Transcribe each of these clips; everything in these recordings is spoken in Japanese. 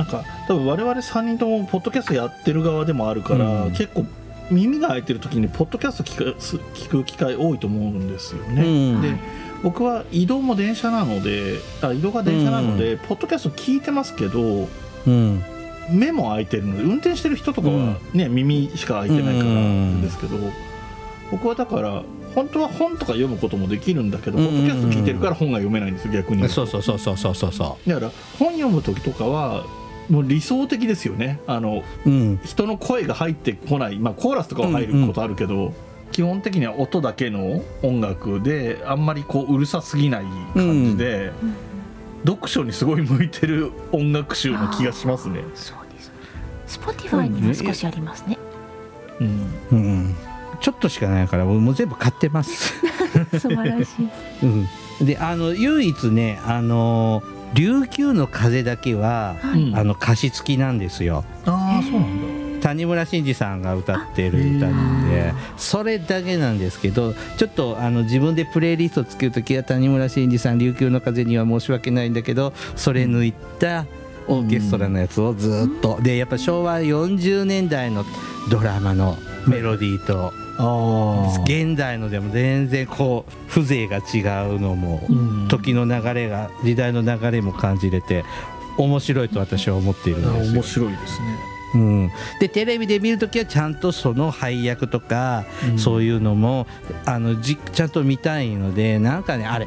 なんか多分我々3人ともポッドキャストやってる側でもあるから、うん。結構耳が開いてる時にポッドキャスト聞くす聞く機会多いと思うんですよね。うん。で僕は移動も電車なのであ移動が電車なので、ポッドキャスト聞いてますけどうん。目も開いてるので運転してる人とかは、ね耳しか開いてないからうんですけど、僕はだから本当は本とか読むこともできるんだけど、うん。ポッドキャスト聞いてるから本が読めないんですよ逆に。そうそうそうそうそうそう。そだから本読む時とかはもう理想的ですよね。あのううん。人の声が入ってこない、まあ、コーラスとかは入ることあるけど、基本的には音だけの音楽であんまりこううるさすぎない感じで、読書にすごい向いてる音楽集の気がしますね。そうです。Spotify にも少しありますね。うん。うん。ちょっとしかないからもう全部買ってます。素晴らしい。うん、であの唯一ねあの琉球の風だけは、あの歌詞付きなんですよ。ああそうなんだ。谷村新司さんが歌ってる歌なんでそれだけなんですけどちょっとあの自分でプレイリスト作る時は谷村新司さん琉球の風には申し訳ないんだけどそれ抜いたオーケストラのやつをずっと、でやっぱ昭和40年代のドラマのメロディーとあ現代のでも全然こう風情が違うのもうん時の流れが時代の流れも感じれて面白いと私は思っているんですよ面。白いですね。うん、でテレビで見るときはちゃんとその配役とか、うんそういうのもあのじちゃんと見たいのでなんかねあれ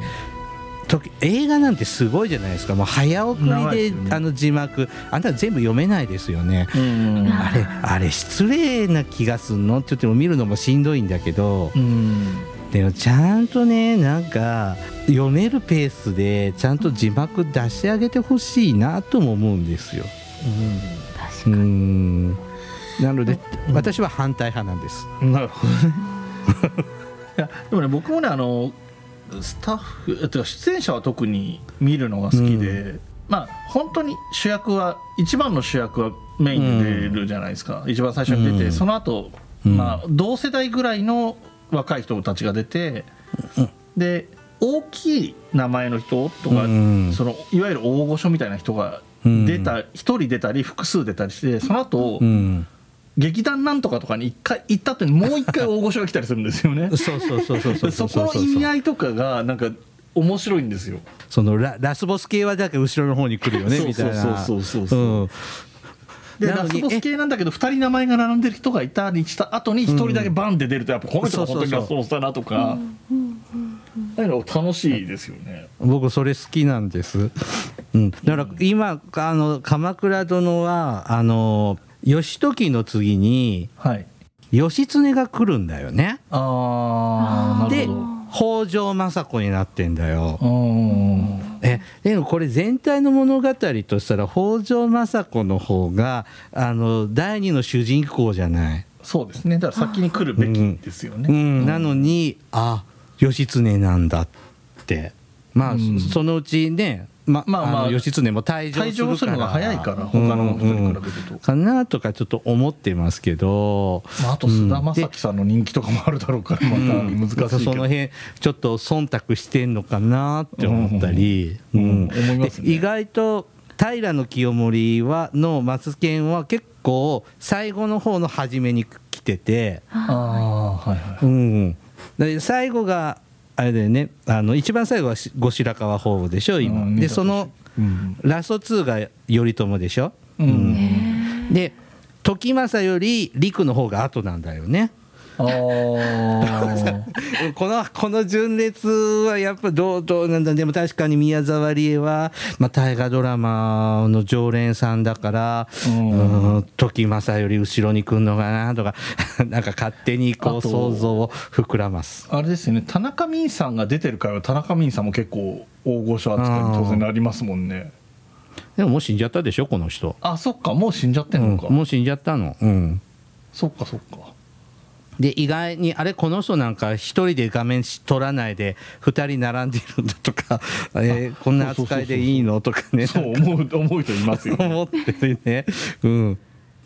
時映画なんてすごいじゃないですか。もう早送りでね。あの字幕。あんなの全部読めないですよね。うん。あれあれ失礼な気がすんの？って言っても見るのもしんどいんだけど。うん。でもちゃんとねなんか読めるペースでちゃんと字幕出してあげてほしいなとも思うんですよ。う確かに。ん。なので、うん。私は反対派なんです。うんなるほどね。いやでもね僕もねあのスタッフえっと出演者は特に見るのが好きで、まあ本当に主役は一番の主役はメインで出るじゃないですか、一番最初に出て、うん。その後、うん。まあ同世代ぐらいの若い人たちが出て、で大きい名前の人とか、うん。そのいわゆる大御所みたいな人が出た一、人出たり複数出たりしてその後、うん、劇団なんとかとかに一回行った後にもう一回大御所が来たりするんですよね。そうそうそうそうそうそこの意味合いとかがなんか面白いんですよ。そのララスボス系はだけ後ろの方に来るよねみたいな。そうそうそうそううんでラスボス系なんだけど2人名前が並んでる人がいたりした後に1人だけバンって出るとやっぱこの人が本当にラスボスだなとかああいうの楽しいですよね。僕それ好きなんです。うん、だから今あの鎌倉殿はあの義時の次にはい、義経が来るんだよね。あで北条政子になってんだよ。えでもこれ全体の物語としたら北条政子の方があの第二の主人公じゃない。そうですね。だから先に来るべきですよね。うん、なのにあ義経なんだって。まあ、うん。そのうちねままあまあの義経も退場するのが早いから他の人に比べると。かなとかちょっと思ってますけど、まあ、あと菅田将暉さんの人気とかもあるだろうからまた難しいけど、その辺ちょっと忖度してんのかなって思ったり、意外と平清盛はのマツケンは結構最後の方の初めに来てて、ああはいはい。うん、で最後があれだよね。あの一番最後はし後白河法皇でしょ今、うんでそのうん。ラスト2が頼朝でしょ、うん。で時政より陸の方が後なんだよねこのこの順列はやっぱどうどうなんだでも確かに宮沢りえは、まあ、大河ドラマの常連さんだから、うん。うん時政より後ろに来るのかなとか なんか勝手にこう想像を膨らます。あれですよね。田中泯さんが出てる回は田中泯さんも結構大御所扱いに当然なりますもんね。でももう死んじゃったでしょこの人、あそっか。もう死んじゃってんのか、うん。もう死んじゃったの。うん。そっかそっかで意外にあれこの人なんか一人で画面撮らないで二人並んでるんだとか、えーこんな扱いでいいのとかね。そう思う思う人いますよね。思ってるね、うん、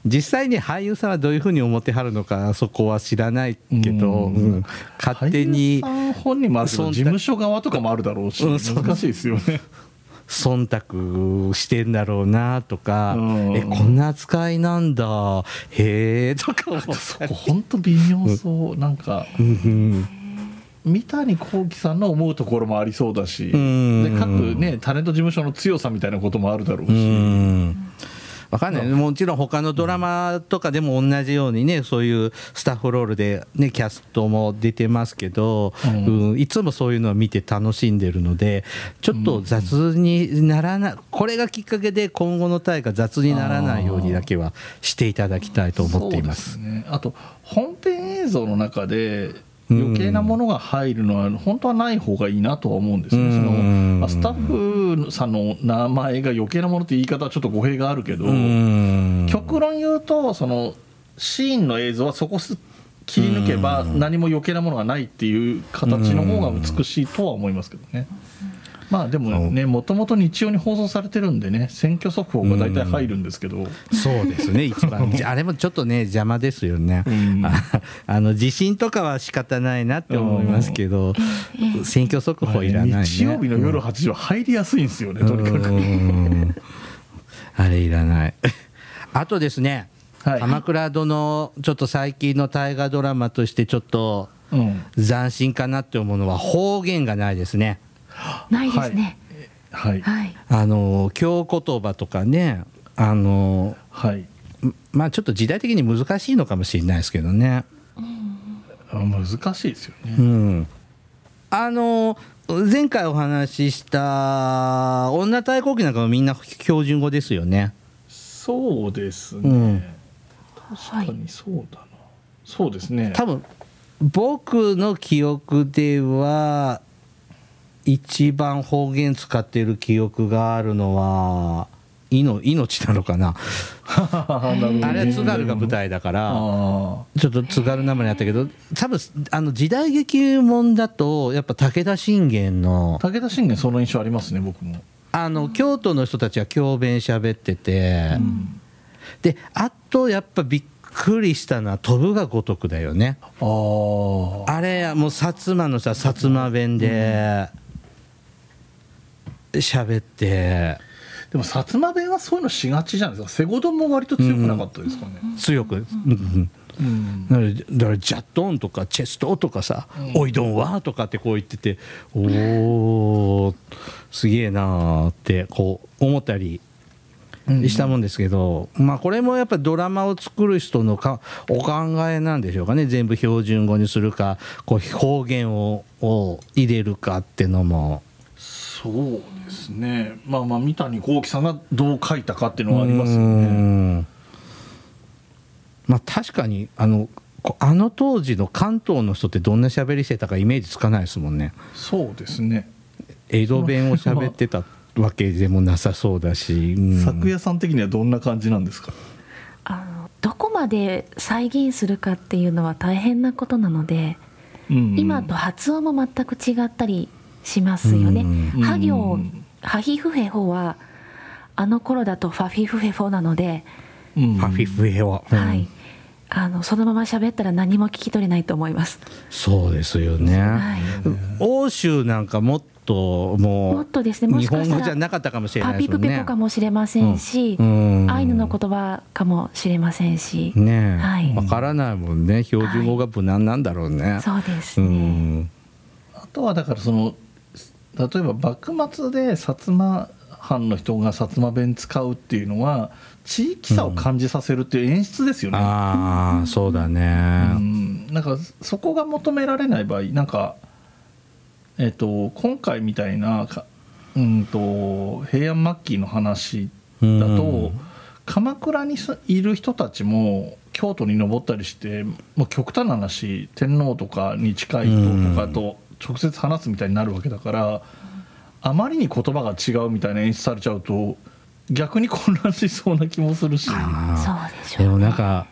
実際に俳優さんはどういうふうに思ってはるのかそこは知らないけど、うん。うん。勝手に本人もあるけど事務所側とかもあるだろうし、難しいですよね忖度してんだろうなとか、うん。えこんな扱いなんだ。へえとか思ったり。そこ本当微妙そう。なんか三谷幸喜さんの思うところもありそうだし。ん。で各ねタレント事務所の強さみたいなこともあるだろううしんわかんない。もちろん他のドラマとかでも同じようにねそういうスタッフロールで、ね、キャストも出てますけど、うん。うん。いつもそういうのを見て楽しんでるのでちょっと雑にならないこれがきっかけで今後の大会雑にならないようにだけはしていただきたいと思っています。すね、あと本編映像の中で余計なものが入るのは本当はない方がいいなとは思うんですよね、うん。そのまあスタッフさんの名前が余計なものって言い方はちょっと語弊があるけど、うん。極論言うとそのシーンの映像はそこす切り抜けば何も余計なものがないっていう形の方が美しいとは思いますけどね。まあでもねもともと日曜に放送されてるんでね選挙速報が大体入るんですけど、そうですね一番。あれもちょっとね邪魔ですよね、うん。あ あの地震とかは仕方ないなって思いますけど、選挙速報いらないね。日曜日の夜8時は入りやすいんですよね、とにかく。う んあれいらない。あとですねはい。鎌倉殿ちょっと最近の大河ドラマとしてちょっとうん。斬新かなって思うのは方言がないですねないですね。はい。はい。あの京言葉とかねあのはい。まあちょっと時代的に難しいのかもしれないですけどね。あ難しいですよね。うん。あの前回お話しした女太鼓記なんかもみんな標準語ですよね。そうですね、うん。確かにそうだな、そうですね。多分僕の記憶では一番方言使ってる記憶があるのは「いの命」なのかな？あ あれは津軽が舞台だからあちょっと津軽なまりあったけど多分あの時代劇もんだとやっぱ武田信玄の武田信玄その印象ありますね僕も、あの京都の人たちは京弁喋ってて、うん。であとやっぱびっくりしたのは飛ぶが如くだよね。あれもう薩摩のさ薩摩弁で喋って。でも薩摩弁はそういうのしがちじゃないですか。瀬古丼も割と強くなかったですかね、強く、うん。うん。うん。だからだからジャットンとかチェストとかさ「おいどんは?」とかってこう言ってておおすげえなーってこう思ったりしたもんですけど、まあこれもやっぱドラマを作る人のかお考えなんでしょうかね。全部標準語にするかこう方言をを入れるかってのも。そうですね。まあまあ三谷幸喜さんがどう書いたかっていうのはありますようねん。まあ確かにあのこあの当時の関東の人ってどんな喋りしてたかイメージつかないですもんね。そうですね。江戸弁を喋ってたわけでもなさそうだし、うん。昨夜さん的にはどんな感じなんですか？あのどこまで再現するかっていうのは大変なことなので、うん。今と発音も全く違ったりしますよね。うんハ行うん。ハヒフヘホはあの頃だとファフィフヘフォなので、うん。ファフィフエは、うんはい。あのそのまま喋ったら何も聞き取れないと思います。そうですよね、はい。欧州なんかもっともうもっとですねも日しかしたら本語じゃなかったかもしれなパピいですもんね。プペポかもしれませんし、うんアイヌの言葉かもしれませんし、ねえ、はい。わからないもんね。標準語が無難なんだろうね、そうですうね。ん。あとはだからその例えば幕末で薩摩藩の人が薩摩弁使うっていうのは地域差を感じさせるっていう演出ですよね。ああそうだね、うん、なんかそこが求められない場合なんか、えっと今回みたいなか、うん、と平安末期の話だと、うん。鎌倉にさいる人たちも京都に登ったりしてもう極端な話天皇とかに近い人とかと直接話すみたいになるわけだから、あまりに言葉が違うみたいな演出されちゃうと逆に混乱しそうな気もするし。あそうでもなんか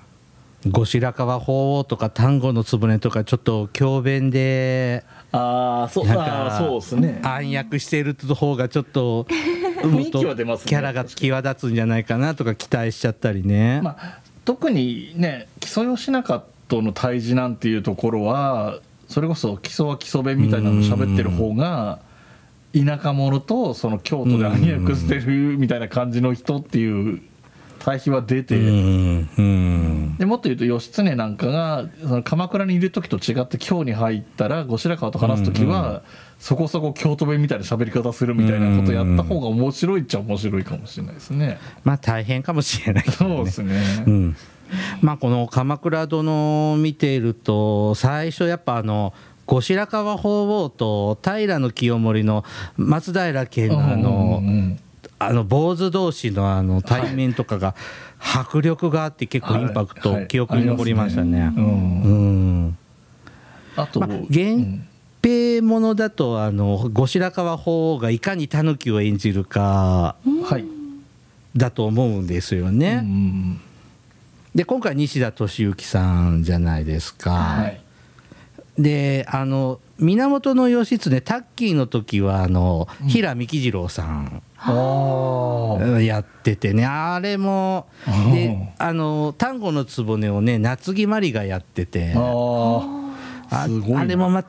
後白河法皇とか丹後の局とかちょっと教鞭でああそうなんあそうですね。暗躍している方がちょっと 雰囲気は出ますねキャラが際立つんじゃないかなとか期待しちゃったりね、まあ、特にね木曽義仲との対峙なんていうところはそれこそ基礎は基礎弁みたいなの喋ってる方が田舎者とその京都で暗躍してるみたいな感じの人っていう対比は出て、でもっと言うと義経なんかがその鎌倉にいる時と違って京に入ったら後白河と話す時は、そこそこ京都弁みたいな喋り方するみたいなことやった方が面白いっちゃ面白いかもしれないですね。まあ大変かもしれないねそうですね。うん、まあこの「鎌倉殿」を見ていると最初やっぱあの後白河法皇と平清盛の松平家のあのうんうんあの坊主同士のあの対面とかが迫力があって結構インパクト、記憶に残りましたね。あと、まあ原平ものだとあの後白河法皇がいかに狸を演じるか。だと思うんですようね。んで今回西田敏行さんじゃないですか。はい。であの源義経タッキーの時はあの、平幹次郎さん。やっててねあれもあであの丹後の局をね夏木マリがやっててああすごいなあれもま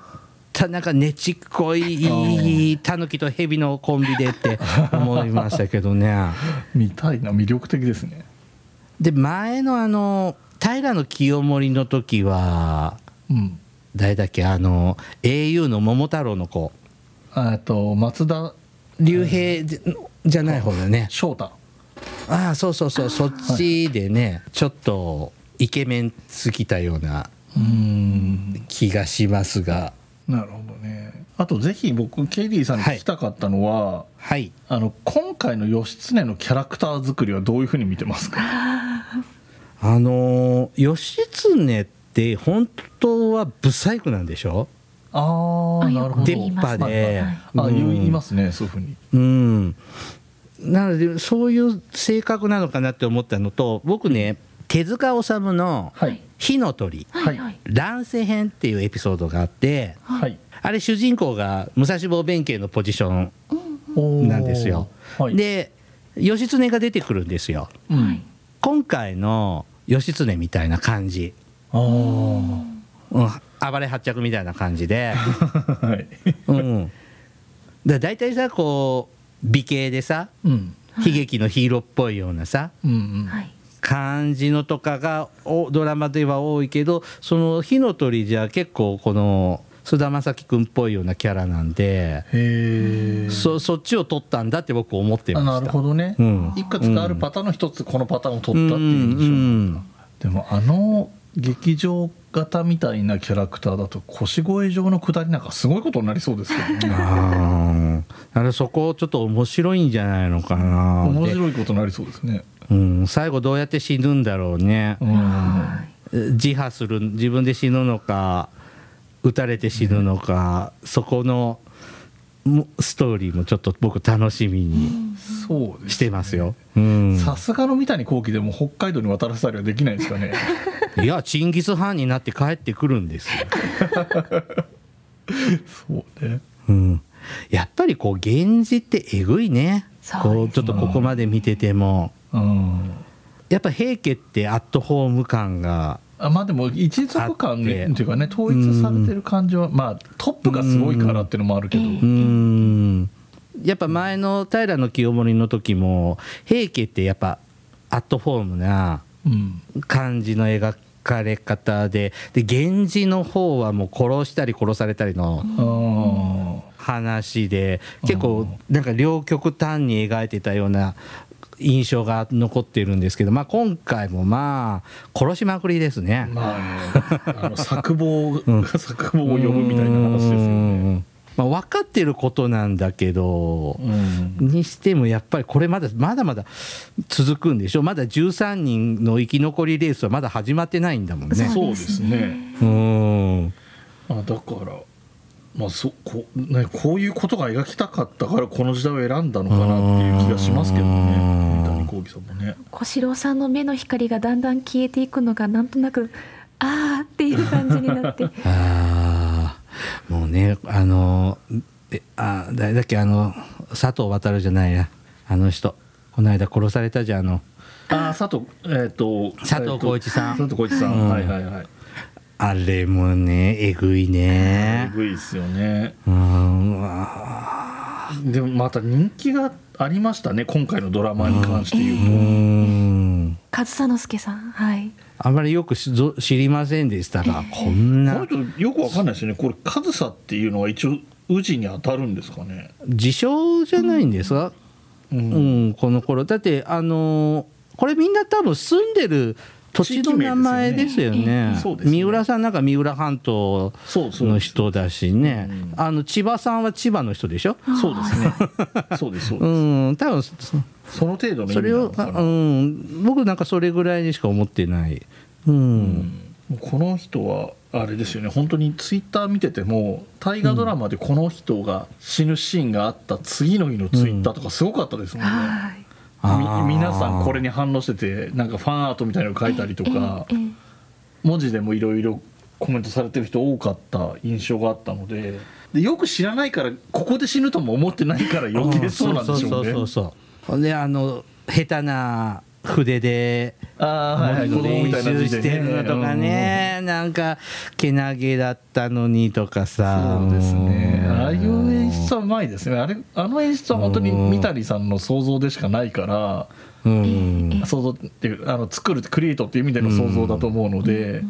たなんかねちっこいタヌキとヘビのコンビでって思いましたけどねあ。見たいな魅力的ですね。で前のあの平清盛の時はうん。誰だっけあの au の桃太郎の子えっと松田竜兵じじゃない方だね翔太。ああそうそうそうそっちでねちょっとイケメンすぎたようなうん。気がしますがなるほどね。あとぜひ僕ケリーさんに聞きたかったのは、はいあの今回の義経のキャラクター作りはどういうふうに見てますか？あのー義経って本当はブサイクなんでしょ？あああなるほど。出っ歯で、あうん言いますねそういうふうに。うんなのでそういう性格なのかなって思ったのと僕ね手塚治虫のはい「火の鳥はいはい乱世編」っていうエピソードがあってはい。あれ主人公が武蔵坊弁慶のポジションなんですよ。はい。で義経が出てくるんですようん。今回の義経みたいな感じ、ああ。うん、暴れ発着みたいな感じで、はい。うん、だ大体さこう美形でさうん。悲劇のヒーローっぽいようなさうんうん。はい感じのとかがおドラマでは多いけどその火の鳥じゃ結構この菅田将暉君っぽいようなキャラなんで。そそっちを取ったんだって僕思ってました。あなるほどね。うんいくつかあるパターンの一つこのパターンを取ったっていう印象。うんでもあの劇場型みたいなキャラクターだと腰越状の下りなんかすごいことになりそうですけどね。あれそこちょっと面白いんじゃないのかな面で白いことになりそうですね。うん、最後どうやって死ぬんだろうね、うん。自破する自分で死ぬのか撃たれて死ぬのか、そこのもストーリーもちょっと僕楽しみにしてますよ。うん、さすがの三谷幸喜でも北海道に渡らせたりはできないですかね。いやチンギス・ハンになって帰ってくるんですよ。そうね。うん、やっぱりこう源氏ってえぐいねこうちょっとここまで見ててもうん。やっぱ平家ってアットホーム感があまあでも一族感あっていうかね統一されてる感じはまあトップがすごいからっていうのもあるけど。ううんやっぱ前の平清盛の時も平家ってやっぱアットホームなうん。感じの描かれ方でで源氏の方はもう殺したり殺されたりのあ話で結構なんか両極端に描いてたような印象が残ってるんですけど、まあ、今回もまあ殺しまくりですねあ。まあねあの作望 作望を読むみたいな話ですようね。んまあ、分かってることなんだけど、うん。にしてもやっぱりこれまだまだまだ続くんでしょまだ13人の生き残りレースはまだ始まってないんだもんね。そうですね。うんあだから。まあ、そこね、こういうことが描きたかったからこの時代を選んだのかなっていう気がしますけどうん。ね三谷幸喜さんもね。小四郎さんの目の光がだんだん消えていくのがなんとなくあーっていう感じになって。ああもうねあのえあ誰だっけあの佐藤航じゃないや。あの人。この間殺されたじゃんあの。あ佐藤えっ、と佐藤浩市さん。佐藤浩市さん、うん。はいはいはい。あれもねえぐいえねぐいですよね。うん。でもまた人気がありましたね今回のドラマに関してう言うと、ん。上総介さんはい。あまりよくしぞ知りませんでしたが、こんな。この人よくわかんないですよね。これ上総っていうのは一応宇治に当たるんですかね？自称じゃないんですか、ううんんこの頃。だってあのーこれみんな多分住んでる土地の名前ですよね。三浦さんなんか三浦半島そうそうの人だしね。うんあの千葉さんは千葉の人でしょ？そうですね。そうですそううです、ん多分そその程度のそれをうん僕なんかそれぐらいにしか思ってない。うん、この人はあれですよね。本当にツイッター見てても大河ドラマでこの人が死ぬシーンがあった次の日のツイッターとかすごかったですもんね、はい皆さんこれに反応しててなんかファンアートみたいなの書いたりとか文字でもいろいろコメントされてる人多かった印象があったのででよく知らないからここで死ぬとも思ってないから余計そうなんでしょうね。そうそうそうであの下手な筆でああはいはい子文字の練習してるのとかねなんかけなげだったのにとかさ。そうですね。ああいう演まいですね。あれあの演出は本当に三谷さんの想像でしかないからうん。想像っていうあの作るクリエイトっていう意味での想像だと思うので、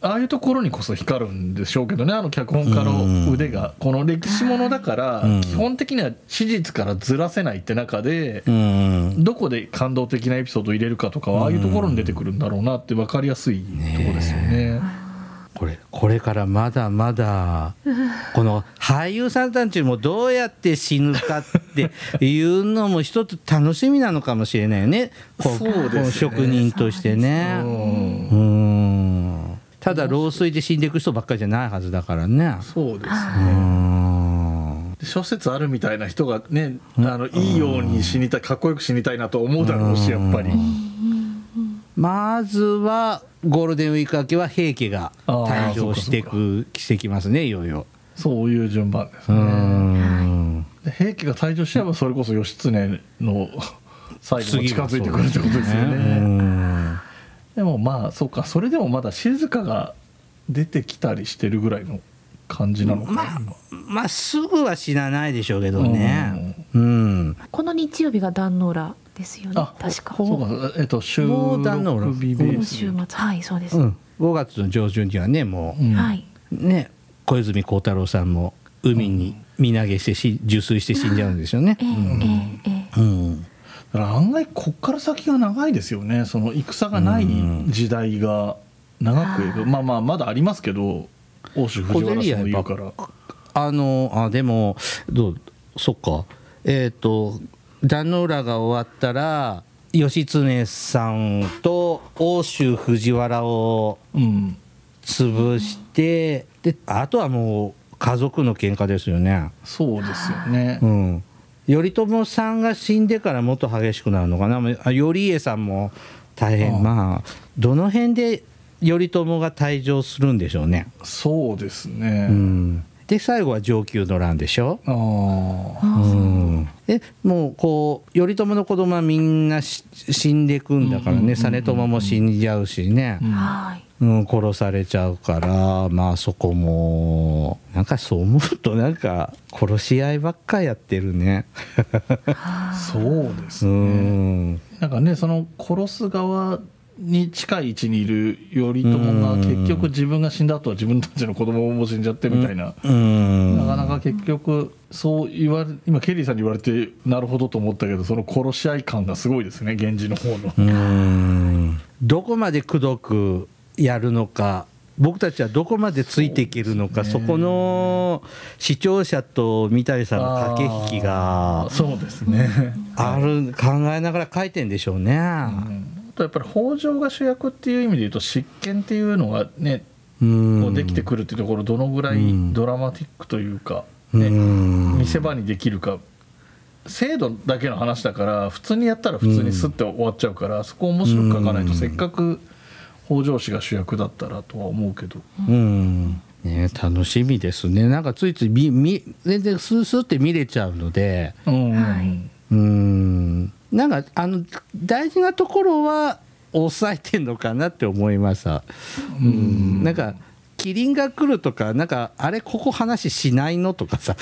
ああいうところにこそ光るんでしょうけどねあの脚本家の腕が、この歴史ものだから、うん。基本的には史実からずらせないって中で、うん。どこで感動的なエピソードを入れるかとかはああいうところに出てくるんだろうなって分かりやすいところですよね。これこれからまだまだ この俳優さんたちもどうやって死ぬかっていうのも一つ楽しみなのかもしれないよね。こそうですね。この職人としてね。うただ老衰で死んでいく人ばっかりじゃないはずだからね。そうですうねん。諸説あるみたいな人がねあのいいように死にたいかっこよく死にたいなと思うだろうしやっぱり。まずはゴールデンウィーク明けは平家が誕生していあくしてきますねいよいよ。そういう順番ですうね。平家が退場しちゃえばそれこそ義経の最後も近づいてくるってことですようね。んでもまあそうかそれでもまだ静香が出てきたりしてるぐらいの感じなのかな。まあすぐは死なないでしょうけどね。うん。この日曜日が壇ノ浦ですよねあ確か。そうかえっと収もう壇ノ浦録日週末。はいそうです、うん。5月の上旬にはねもうん。はい、うね小泉孝太郎さんも海に身投げしてし受水して死んじゃうんですよね。だから案外こっから先が長いですよねその戦がない時代が長く。描くまあまあまだありますけど欧州藤原氏も言うから。あのあでもどうそっか。えっ、と壇ノ浦が終わったら義経さんと奥州藤原をうん潰してであとはもう家族の喧嘩ですよね。そうですよね。うん、頼朝さんが死んでからもっと激しくなるのかな。あ頼家さんも大変。まあどの辺で頼朝が退場するんでしょうね。そうですね、うん、で最後は承久の乱でしょ？ああうん、でもうこう頼朝の子供はみんなし死んでいくんだからね。実朝も死んじゃうしね、うん。殺されちゃうからまあそこもなんかそう思うとなんか殺し合いばっかやってるね。そうですうね、ん。なんかねその殺す側に近い位置にいる頼朝がうん結局自分が死んだ後は自分たちの子供も死んじゃってみたいな、うん。なかなか結局そう言われ今ケリーさんに言われてなるほどと思ったけどその殺し合い感がすごいですね源氏の方の。うん。どこまでくどくやるのか僕たちはどこまでついていけるのかそ,、ね。この視聴者と三谷さんの駆け引きがそうですね、ある考えながら書いてんでしょうね。うん。あとやっぱり北条が主役っていう意味で言うと執権っていうのがねうん。こうできてくるっていうところどのぐらいうん。ドラマティックというか、うねん。見せ場にできるか。制度だけの話だから普通にやったら普通にスッて終わっちゃうから、そこを面白く書かないと、うん。せっかく北条氏が主役だったらとは思うけど、うん。ね、楽しみですね。なんかついついみみ全然スースーって見れちゃうので。うん。はい。うんなんかあの大事なところは抑えてんのかなって思いました。うん、なんかきキリンが来るとかなんかあれここ話しないのとかさ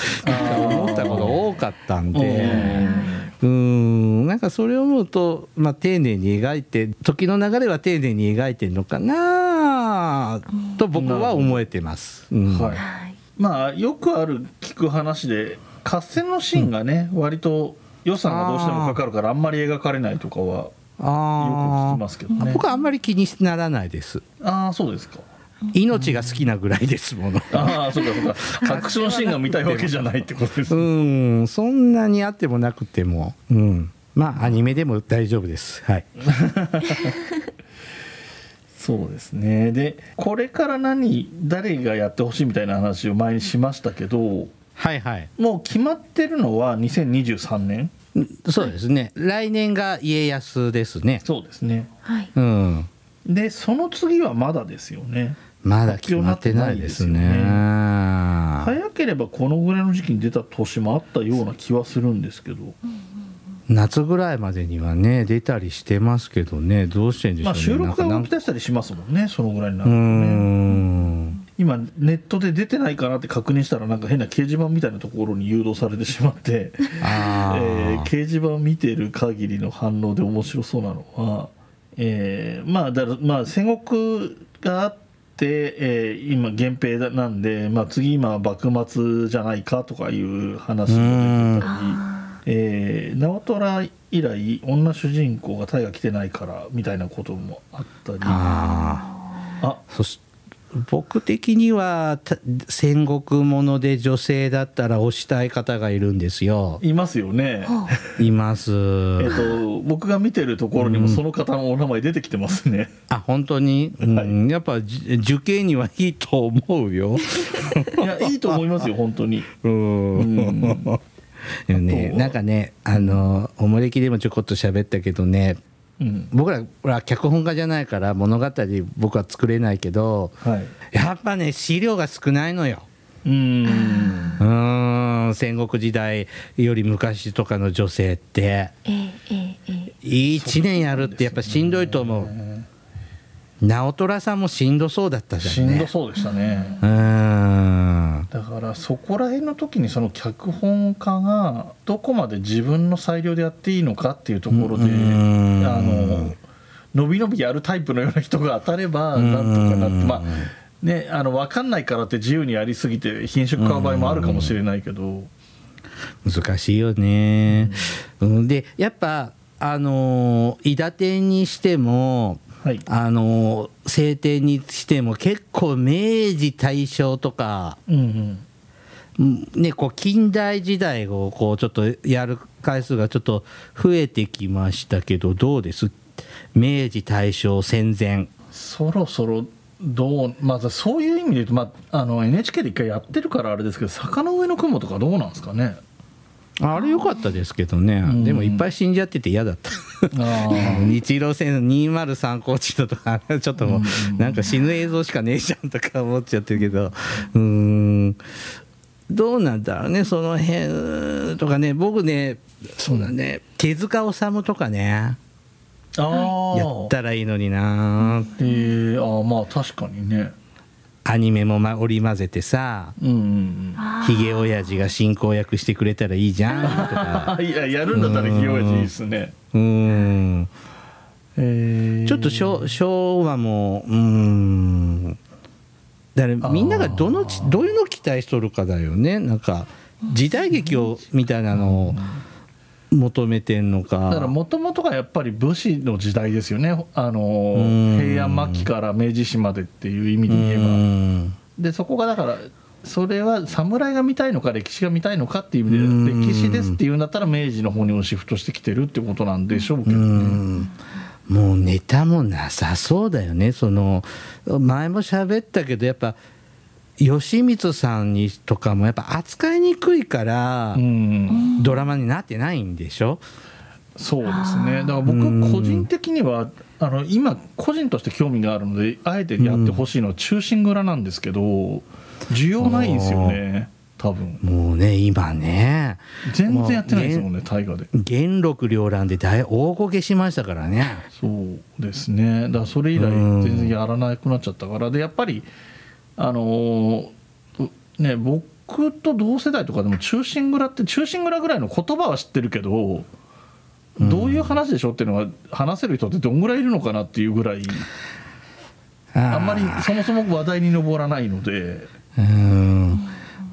思ったことが多かったんで。うん。なんかそれを思うと、まあ、丁寧に描いて時の流れは丁寧に描いてるのかなと僕は思えてます。うん。はい。はい。まあよくある聞く話で合戦のシーンがね、割と予算がどうしてもかかるからあんまり描かれないとかはよく聞あきますけどね僕はあんまり気にならないです。ああそうですか命が好きなぐらいですもの。ああそうかそうかアクションシーンが見たいわけじゃないってことですうねん、そんなにあってもなくても、うん、まあアニメでも大丈夫です。はい。そうですねでこれから何誰がやってほしいみたいな話を前にしましたけどはいはい。もう決まってるのは2023年？そうですね。来年が家康ですね。そうですねはいうん。でその次はまだですよねまだ決まってないですね。発表にな早ければこのぐらいの時期に出た年もあったような気はするんですけど、夏ぐらいまでにはね出たりしてますけどねどうしてんでしょうね。まあ収録が動き出したりしますもんねそのぐらいになうるとねん。今ネットで出てないかなって確認したらなんか変な掲示板みたいなところに誘導されてしまって、あ え掲示板見てる限りの反応で面白そうなのは、えーまあだまあ戦国があって、えー今源平なんで、まあ、次今幕末じゃないかとかいう話も出てたり。あえー直虎以来女主人公が大河来てないからみたいなこともあったりあ。そし僕的にはた戦国もので女性だったら推したい方がいるんですよ。いますよね、います。えっと僕が見てるところにもその方のお名前出てきてますね、あ本当に、うん。やっぱじ受験にはいいと思うよ。いやいいと思いますよ本当に。うん。うん。ねなんかねあのおもれきでもちょこっと喋ったけどねうん。僕らは脚本家じゃないから物語僕は作れないけどはい。やっぱね資料が少ないのよ。うーん。うーん。戦国時代より昔とかの女性って。えええええ1年やるってやっぱしんどいと思う。直虎さんもしんどそうだったじしゃんね。んどそうでしたね。うーん。だからそこら辺の時にその脚本家がどこまで自分の裁量でやっていいのかっていうところであうん。の伸び伸びやるタイプのような人が当たればなんとかなってまあねあの分かんないからって自由にやりすぎて品種買う場合もあるかもしれないけど。難しいよね。うん、でやっぱあのー伊達天にしてもはい。あのー晴天にしても結構明治大正とか、うんうん。うんね、こう近代時代をこうちょっとやる回数がちょっと増えてきましたけどどうです？明治大正戦前。そろそろどうまずそういう意味で言うと、まあ、あの NHK で一回やってるからあれですけど坂の上の雲とかどうなんですかね？あれ良かったですけどね、ん。でもいっぱい死んじゃってて嫌だった。あ 日露戦203高地だとかちょっともうんうなんか死ぬ映像しかねえじゃんとか思っちゃってるけど。うーん。どうなんだろうねその辺とかね。僕ねそうだね。手塚治虫とかねあやったらいいのにな。えー、あーまあ確かにねアニメもま織り交ぜてさうんうんうん。あーひげ親父が進行役してくれたらいいじゃんとか。あ いややるんだったらひよやじいいですね。うーん。えちょっと昭昭和もうーん。だからみんながどのちどういうのを期待しとるかだよね。なんか時代劇をみたいなのを求めてんのか。だからもともとがやっぱり武士の時代ですよね。あのん。平安末期から明治史までっていう意味で言えば。うん。でそこがだからそれは侍が見たいのか歴史が見たいのかっていう意うん。味で歴史ですっていうんだったら明治の方にシフトしてきてるってことなんでしょうけどうね。ん。もうネタもなさそうだよね。その前も喋ったけどやっぱ吉光さんにとかもやっぱ扱いにくいから、うん。ドラマになってないんでしょ？そうですね。だから僕は個人的にはあの今個人として興味があるのであえてやってほしいのは忠臣蔵なんですけど需要ないんですよね多分。もうね今ね。全然やってないですもんね大河で。元禄両乱で大大こけしましたからね。そうですね。だからそれ以来うん。全然やらなくなっちゃったから。でやっぱりあのーね僕と同世代とかでも「忠臣蔵」って「忠臣蔵」ぐらいの言葉は知ってるけどどういう話でしょっていうのは話せる人ってどんぐらいいるのかなっていうぐらいあんまりそもそも話題に上らないので。うん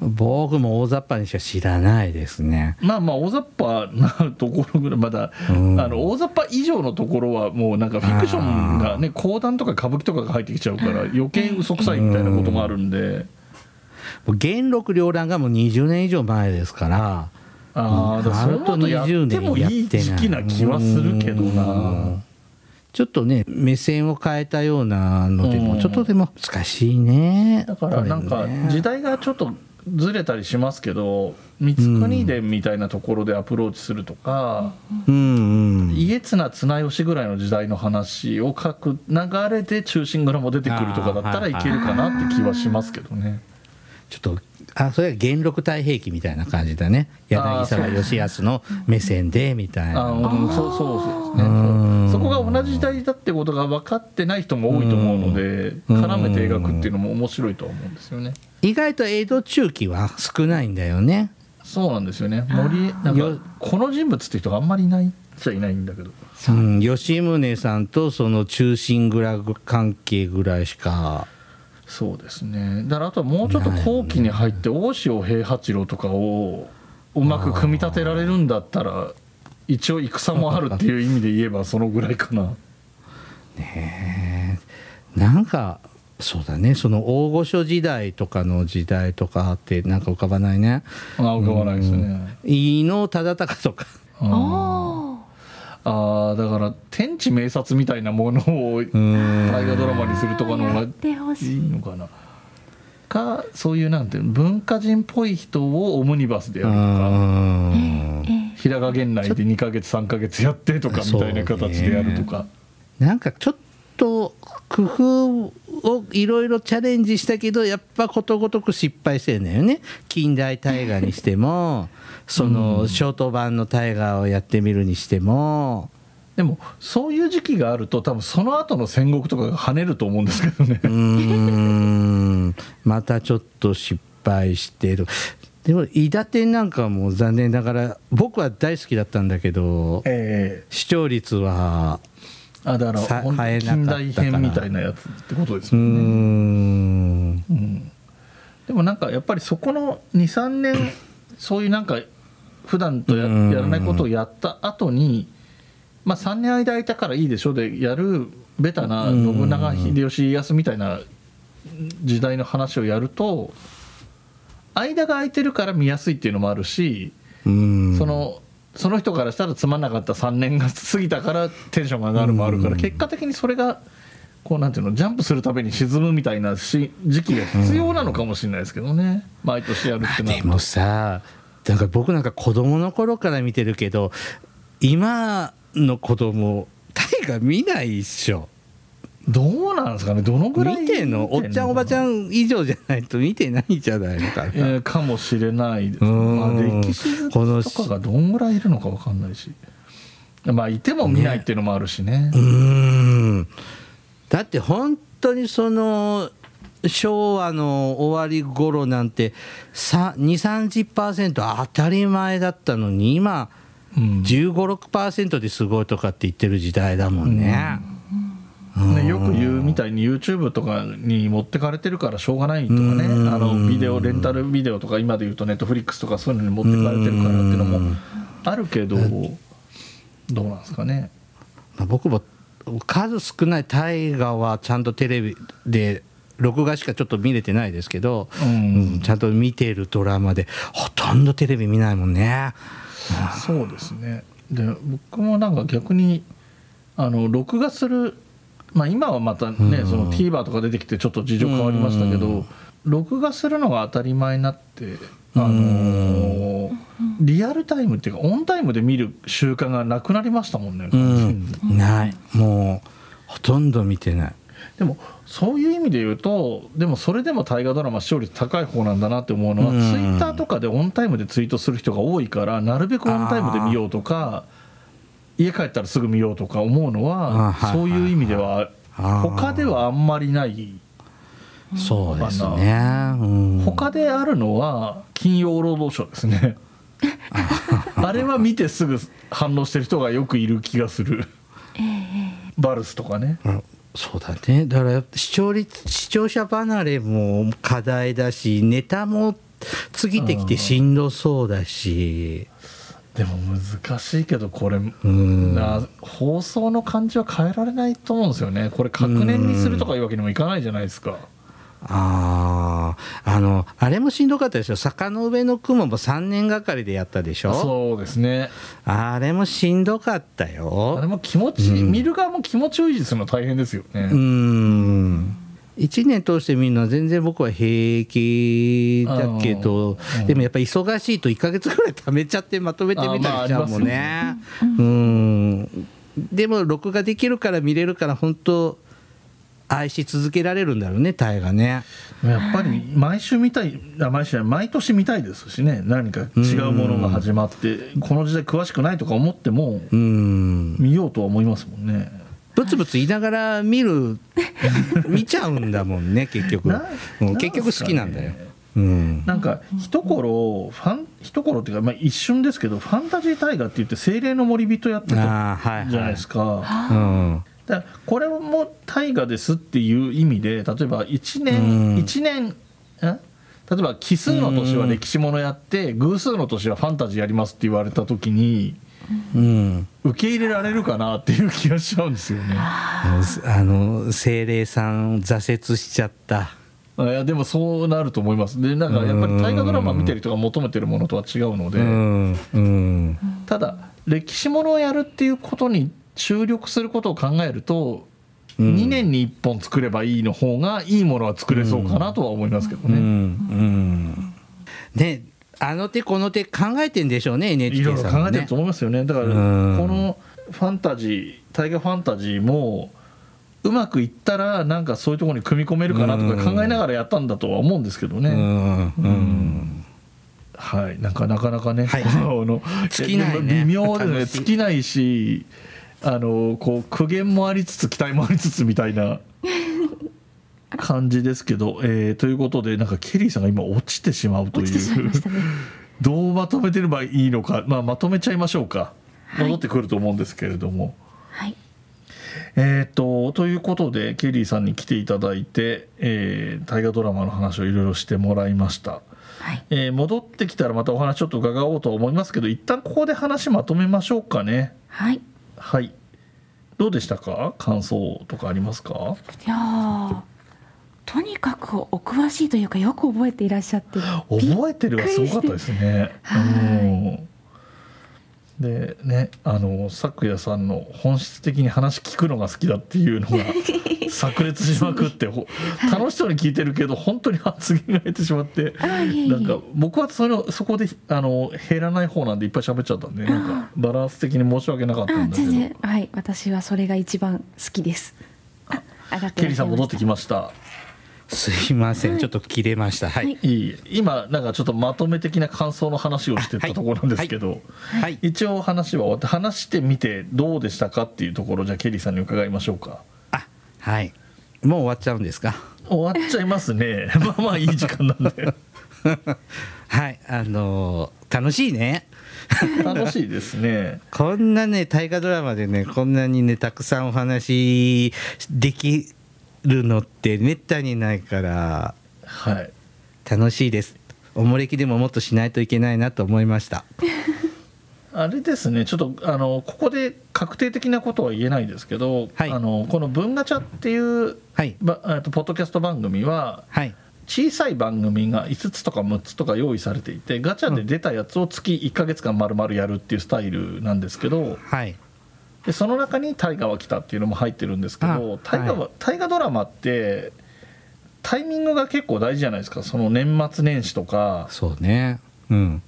僕も大雑把にしか知らないですね。まあまあ大雑把なところぐらいまだ、うん。あの大雑把以上のところはもうなんかフィクションがね講談とか歌舞伎とかが入ってきちゃうから余計嘘くさいみたいなこともあるんで。元禄両乱がもう20年以上前ですから。ああ、だからその後やってもいい時期な気はするけどうなん。ちょっとね目線を変えたようなのでうん。もちょっとでも難しいね。だからなんか時代がちょっとずれたりしますけど光国伝みたいなところでアプローチするとか、うんうん家綱綱吉ぐらいの時代の話を書く流れで「忠臣蔵」も出てくるとかだったらいけるかなって気はしますけどね。ちょっとあそれは元禄太平記みたいな感じだね。柳沢義康の目線でみたいあなうんそうそうですうん。ねそこが同じ時代だってことが分かってない人も多いと思うのでうん。絡めて描くっていうのも面白いとは思うんですよね。意外と江戸中期は少ないんだよね。そうなんですよね。森なんよ。かこの人物って人があんまりいないっちゃいないんだけど。うん、吉宗さんとその忠臣蔵関係ぐらいしかそうですね。だからあとはもうちょっと後期に入って大塩平八郎とかをうまく組み立てられるんだったら一応戦もあるっていう意味で言えばそのぐらいかな。なんかそうだねその大御所時代とかの時代とかってなんか浮かばないね。あ浮かばないですね。伊能忠敬とか。あおだから天地明察みたいなものを大うん。河ドラマにするとかの方がい。いいのかな。かそういうなんていうの文化人っぽい人をオムニバスでやるとか。うん。え平賀源内で2ヶ月3ヶ月やってとかみたいな形でやるとか、なんかちょっと工夫をいろいろチャレンジしたけどやっぱことごとく失敗してるんだよね。近代大河にしても そのショート版の大河をやってみるにしてもでもそういう時期があると多分その後の戦国とかが跳ねると思うんですけどね。うーん。またちょっと失敗してる。でも伊達天なんかも残念ながら僕は大好きだったんだけどえ視聴率はえあだから近代編みたいなやつってことですもんね、ん。うん。でもなんかやっぱりそこの23年そういうなんか普段とやうん。やらないことをやった後にまあ3年間空いたからいいでしょでやるベタなうん。信長秀吉家康みたいな時代の話をやると間が空いてるから見やすいっていうのもあるしうん。そのその人からしたらつまんなかった3年が過ぎたからテンションが上がるもあるからうん。結果的にそれがこうなんていうのジャンプするために沈むみたいなし時期が必要なのかもしれないですけどね。毎年やるってなると。でもさなんか僕なんか子供の頃から見てるけど今の子供大河見ないっしょ。どうなんですかね？どのぐらい見てんの？おっちゃんおばちゃんん以上じゃないと見てないんじゃないのか。な、えーかもしれないです、うん。まあ、歴史とかがどんぐらいいるのか分かんないし。まあいても見ないっていうのもあるしね。うーん。だって本当にその昭和の終わり頃なんて2 3 0当たり前だったのに今うん。1 5 6ですごいとかって言ってる時代だもんね。ね、よく言うみたいに YouTube とかに持ってかれてるからしょうがないとかね。うん。あのビデオレンタルビデオとか今で言うと Netflix とかそういうのに持ってかれてるからっていうのもあるけどどうなんですかね。まあ僕も数少ない大河はちゃんとテレビで録画しかちょっと見れてないですけど、ううんんちゃんと見てるドラマでほとんどテレビ見ないもんね。そうですね。で僕もなんか逆にあの録画するまあ今はまたね、うんその TVer とか出てきてちょっと事情変わりましたけど、うん録画するのが当たり前になってあのーリアルタイムっていうかオンタイムで見る習慣がなくなりましたもんね、うん。に、ない。もうほとんど見てない。でもそういう意味で言うとでもそれでも大河ドラマ視聴率高い方なんだなって思うのは、うん。ツイッターとかでオンタイムでツイートする人が多いからなるべくオンタイムで見ようとか家帰ったらすぐ見ようとか思うのあははいそういう意味では他ではあんまりない。そうですね、うん、他であるのは金曜労働省ですね。あれは見てすぐ反応してる人がよくいる気がする。バルスとかね。うんそうだね。だから視聴率視聴者離れも課題だしネタも過ぎてきてしんどそうだし。でも難しいけどこれうん。な放送の感じは変えられないと思うんですよね。これ確年にするとかいうわけにもいかないじゃないですかあああのあれもしんどかったでしょ？坂の上の雲も3年がかりでやったでしょ？そうですね。あれもしんどかったあれよも気持ち、うん。見る側も気持ちを維持するの大変ですよね、うん。1年通して見るのは全然僕は平気だけどうん。でもやっぱ忙しいと1ヶ月ぐらい貯めちゃってまとめてみたりしちゃうもんね。うん。でも録画できるから見れるから本当愛し続けられるんだろうねタイがね。やっぱり毎週見たいあ毎週毎年見たいですしね。何か違うものが始まってこの時代詳しくないとか思ってもうん。見ようとは思いますもんね。ブツブツ言いながら見る 見ちゃうんだもんね結局。なうん結局好きなんだよ。うん。なんか一頃ファン一頃っていうか、まあ、一瞬ですけどファンタジー大河って言って精霊の森人やってたじゃないですか。うんだこれも大河ですっていう意味で例えば1う年ん。一年ん例えば奇数の年は歴史ものやって偶数の年はファンタジーやりますって言われた時にうん。受け入れられるかなっていう気がしちゃうんですよね。あの精霊さん挫折しちゃった。いやでもそうなると思います。でなんかやっぱり大河ドラマ見てる人が求めてるものとは違うので、うん。うん。ただ歴史ものをやるっていうことに注力することを考えると、うん。2年に1本作ればいいの方がいいものは作れそうかなとは思いますけどうんうね。ん。ねあの手この手考えてんでしょうねい NHK ろいろさんもね。考えてると思いますよね。だからこうん。のファンタジー大河ファンタジーもうまくいったらなんかそういうところに組み込めるかなとか考えながらやったんだとは思うんですけどね。はい、なんかなかなかね、はい。あの尽きないね。微妙ですね尽きないしあのこう苦言もありつつ期待もありつつみたいな 感じですけど、えーということでなんかケリーさんが今落ちてしまうという。ね。どうまとめてればいいのか、まあ、まとめちゃいましょうか。はい。戻ってくると思うんですけれども。はい。えー、とということでケリーさんに来ていただいて、えー大河ドラマの話をいろいろしてもらいました。はい。えー戻ってきたらまたお話ちょっと伺おうと思いますけど一旦ここで話まとめましょうかね。はいはい。どうでしたか？感想とかありますか？いやーとにかくお詳しいというかよく覚えていらっしゃって覚えてるはすごかったですね。はい。うんでねあの咲夜さんの本質的に話聞くのが好きだっていうのが 炸裂しまくってほ 楽しそうに聞いてるけど本当に発言が減ってしまってなんか僕はそのそこであの減らない方なんでいっぱい喋っちゃったんでなんかバランス的に申し訳なかったあんだけど。全然はい。私はそれが一番好きです。上がってケリーさん戻ってきまましたすいません、はい。ちょっと切れました。はい、はい。いい。今なんかちょっとまとめ的な感想の話をしてたところなんですけど、はい。一応話は終わって話してみてどうでしたかっていうところじゃあケリーさんに伺いましょうか。あはい。もう終わっちゃうんですか？終わっちゃいますね。まあまあいい時間なんで。はい。あのー楽しいね。楽しいですね。こんなね大河ドラマでねこんなにねたくさんお話できるのってめったにないからはい。楽しいです。おもれきでももっとしないといけないなと思いました。あれですね。ちょっとあのここで確定的なことは言えないですけど、はい。あのこの「文ガチャ」っていうはい。ばとポッドキャスト番組ははい。小さい番組が5つとか6つとか用意されていてガチャで出たやつを月1ヶ月間丸々やるっていうスタイルなんですけどはいでその中に「大河は来た」っていうのも入ってるんですけあど大河はは大河ドラマってタイミングが結構大事じゃないですか。その年末年始とか。そうね。うん。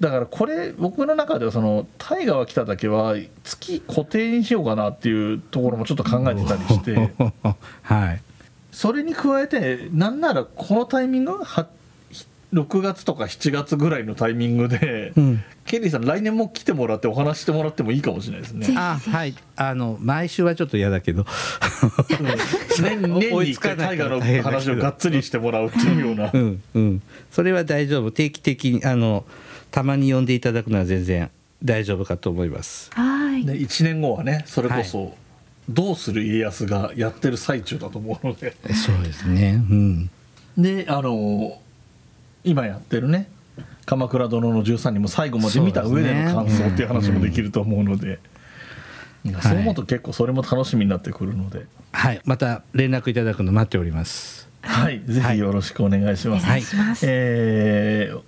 だからこれ僕の中ではその「大河は来た」だけは月固定にしようかなっていうところもちょっと考えてたりして。はい。それに加えてなんならこのタイミング6月とか7月ぐらいのタイミングで、うん。ケリーさん来年も来てもらってお話してもらってもいいかもしれないですね。あはい。あの毎週はちょっと嫌だけど。年年に追い1回つかないから大河の話をがっつりしてもらうっていうような。う。んうん。それは大丈夫。定期的にあのたまに呼んでいただくのは全然大丈夫かと思います。はい。で1年後はねそれこそ「どうする家康」がやってる最中だと思うので。そうですね。うん。であの今やってるね「鎌倉殿の13人」も最後まで見た上での感想っていう話もできると思うので、そう思うと結構それも楽しみになってくるので、はい。また連絡いただくの待っております。はい、ぜひよろしくお願いします。お願いします、えー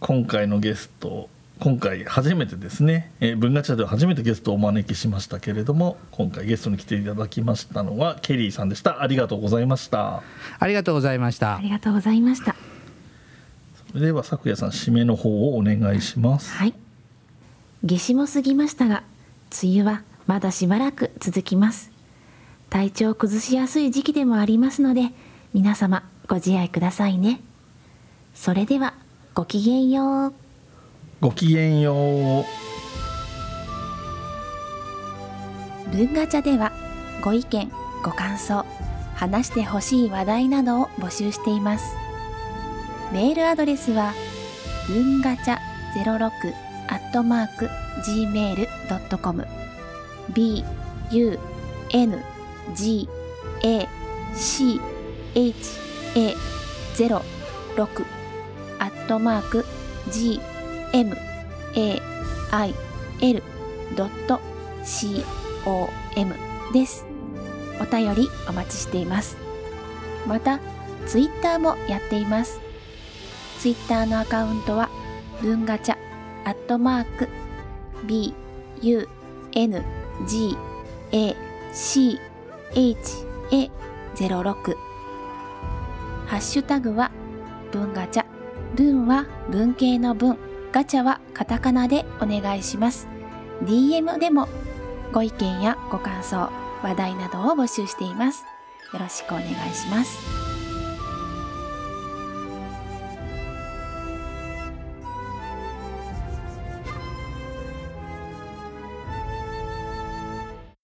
今回のゲスト今回初めてですね、えー文ガチャでは初めてゲストをお招きしましたけれども今回ゲストに来ていただきましたのはケリーさんでした。ありがとうございました。ありがとうございました。ありがとうございましたでは咲夜さん締めの方をお願いします。はい。夏至も過ぎましたが梅雨はまだしばらく続きます。体調を崩しやすい時期でもありますので皆様ご自愛くださいね。それではごきげんよう。ごきげんよう。文ガチャではご意見ご感想話してほしい話題などを募集していますメールアドレスは文ガチャ06アットマーク gmail.com b u n g a c h a 06アットマーク g m a i l ドット c OM です。お便りお待ちしています。また、ツイッターもやっています。ツイッターのアカウントは、文ガチャ、アットマーク、B, U, N, G, A, C, H, A, 06ハッシュタグは、文ガチャ。文は文系の文。ガチャはカタカナでお願いします。DM でもご意見やご感想、話題などを募集しています。よろしくお願いします。